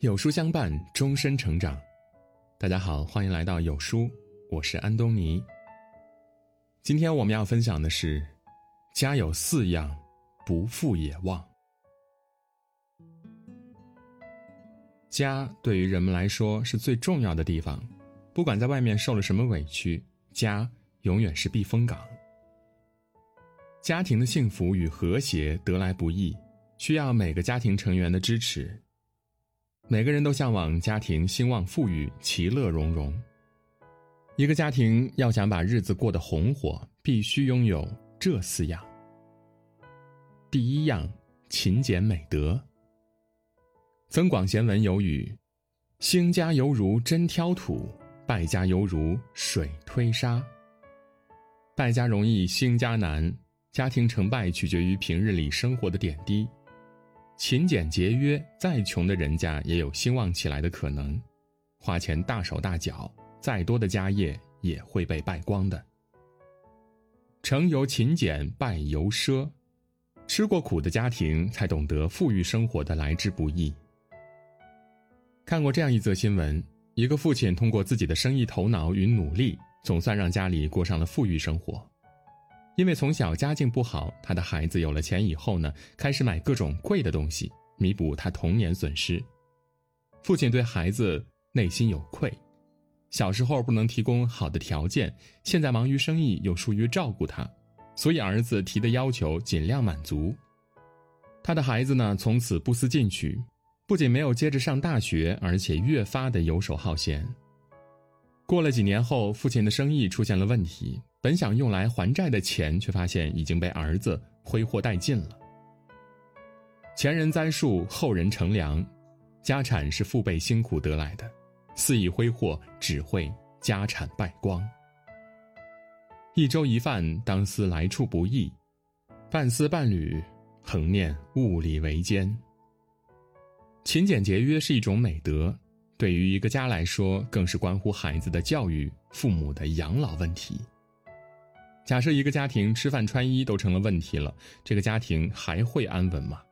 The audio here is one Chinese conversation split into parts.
有书相伴，终身成长。大家好，欢迎来到有书，我是安东尼。今天我们要分享的是：家有四样，不富也旺。家对于人们来说是最重要的地方，不管在外面受了什么委屈，家永远是避风港。家庭的幸福与和谐得来不易，需要每个家庭成员的支持。每个人都向往家庭兴旺、富裕、其乐融融。一个家庭要想把日子过得红火，必须拥有这四样。第一样，勤俭美德。《增广贤文》有语：“兴家犹如针挑土，败家犹如水推沙。”败家容易，兴家难。家庭成败取决于平日里生活的点滴。勤俭节约，再穷的人家也有兴旺起来的可能；花钱大手大脚，再多的家业也会被败光的。成由勤俭，败由奢。吃过苦的家庭才懂得富裕生活的来之不易。看过这样一则新闻：一个父亲通过自己的生意头脑与努力，总算让家里过上了富裕生活。因为从小家境不好，他的孩子有了钱以后呢，开始买各种贵的东西，弥补他童年损失。父亲对孩子内心有愧，小时候不能提供好的条件，现在忙于生意又疏于照顾他，所以儿子提的要求尽量满足。他的孩子呢，从此不思进取，不仅没有接着上大学，而且越发的游手好闲。过了几年后，父亲的生意出现了问题。本想用来还债的钱，却发现已经被儿子挥霍殆尽了。前人栽树，后人乘凉，家产是父辈辛苦得来的，肆意挥霍只会家产败光。一粥一饭，当思来处不易；半丝半缕，恒念物力维艰。勤俭节约是一种美德，对于一个家来说，更是关乎孩子的教育、父母的养老问题。假设一个家庭吃饭穿衣都成了问题了，这个家庭还会安稳吗？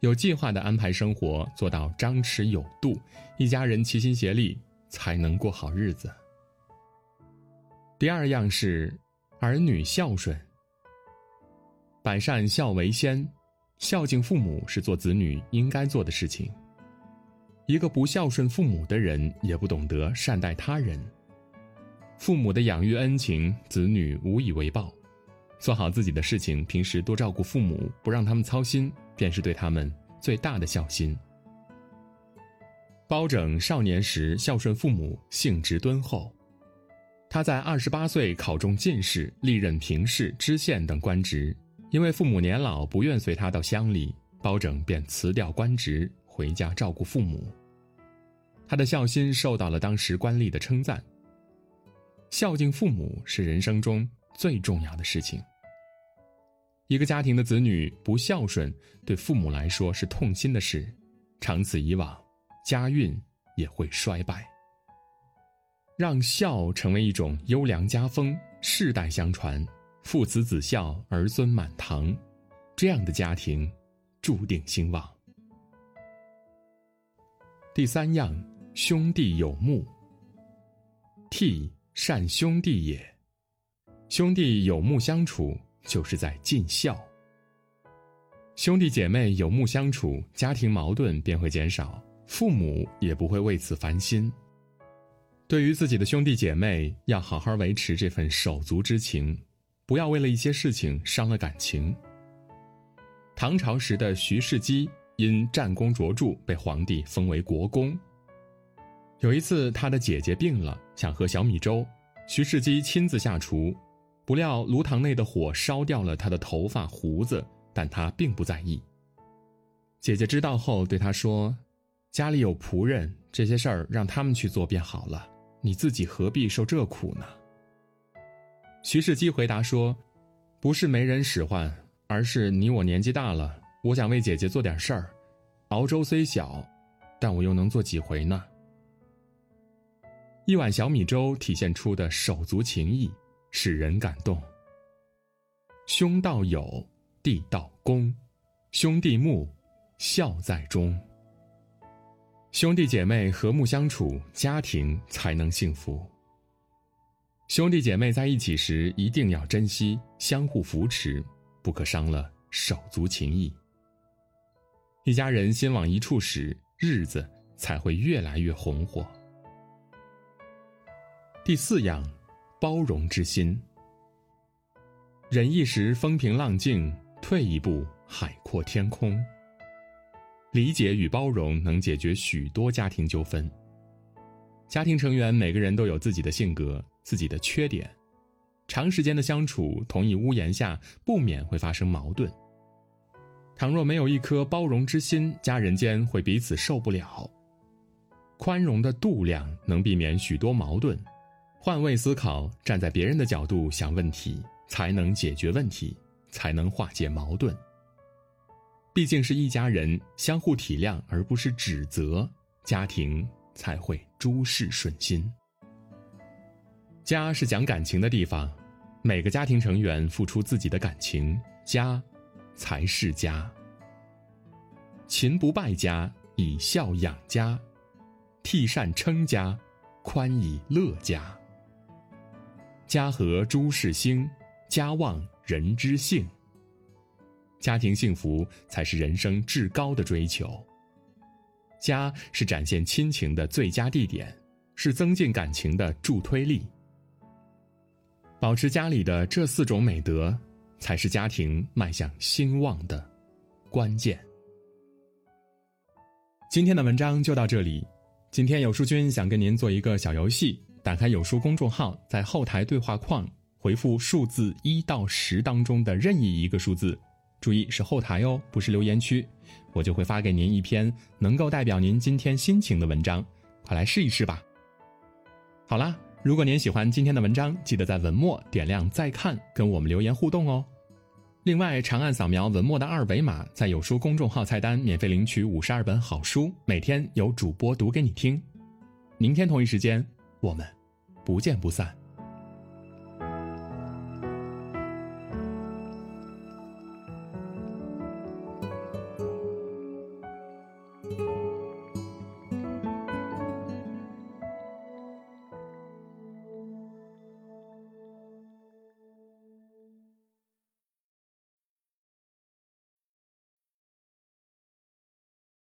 有计划的安排生活，做到张弛有度，一家人齐心协力，才能过好日子。第二样是儿女孝顺。百善孝为先，孝敬父母是做子女应该做的事情。一个不孝顺父母的人，也不懂得善待他人。父母的养育恩情，子女无以为报。做好自己的事情，平时多照顾父母，不让他们操心，便是对他们最大的孝心。包拯少年时孝顺父母，性直敦厚。他在二十八岁考中进士，历任平氏、知县等官职。因为父母年老，不愿随他到乡里，包拯便辞掉官职，回家照顾父母。他的孝心受到了当时官吏的称赞。孝敬父母是人生中最重要的事情。一个家庭的子女不孝顺，对父母来说是痛心的事，长此以往，家运也会衰败。让孝成为一种优良家风，世代相传，父慈子孝，儿孙满堂，这样的家庭注定兴旺。第三样，兄弟有目。悌。善兄弟也，兄弟有目相处，就是在尽孝。兄弟姐妹有目相处，家庭矛盾便会减少，父母也不会为此烦心。对于自己的兄弟姐妹，要好好维持这份手足之情，不要为了一些事情伤了感情。唐朝时的徐世基因战功卓著，被皇帝封为国公。有一次，他的姐姐病了，想喝小米粥，徐世基亲自下厨，不料炉膛内的火烧掉了他的头发胡子，但他并不在意。姐姐知道后对他说：“家里有仆人，这些事儿让他们去做便好了，你自己何必受这苦呢？”徐世基回答说：“不是没人使唤，而是你我年纪大了，我想为姐姐做点事儿。熬粥虽小，但我又能做几回呢？”一碗小米粥体现出的手足情谊，使人感动。兄道友，弟道恭，兄弟睦，孝在中。兄弟姐妹和睦相处，家庭才能幸福。兄弟姐妹在一起时，一定要珍惜，相互扶持，不可伤了手足情谊。一家人心往一处使，日子才会越来越红火。第四样，包容之心。忍一时风平浪静，退一步海阔天空。理解与包容能解决许多家庭纠纷。家庭成员每个人都有自己的性格、自己的缺点，长时间的相处，同一屋檐下，不免会发生矛盾。倘若没有一颗包容之心，家人间会彼此受不了。宽容的度量能避免许多矛盾。换位思考，站在别人的角度想问题，才能解决问题，才能化解矛盾。毕竟是一家人，相互体谅而不是指责，家庭才会诸事顺心。家是讲感情的地方，每个家庭成员付出自己的感情，家才是家。勤不败家，以孝养家；替善称家，宽以乐家。家和诸事兴，家旺人之幸。家庭幸福才是人生至高的追求。家是展现亲情的最佳地点，是增进感情的助推力。保持家里的这四种美德，才是家庭迈向兴旺的关键。今天的文章就到这里。今天有书君想跟您做一个小游戏，打开有书公众号，在后台对话框回复数字一到十当中的任意一个数字。注意是后台哦，不是留言区，我就会发给您一篇能够代表您今天心情的文章，快来试一试吧。好啦，如果您喜欢今天的文章，记得在文末点亮再看，跟我们留言互动哦。另外，长按扫描文末的二维码，在有书公众号菜单免费领取五十二本好书，每天有主播读给你听。明天同一时间，我们不见不散。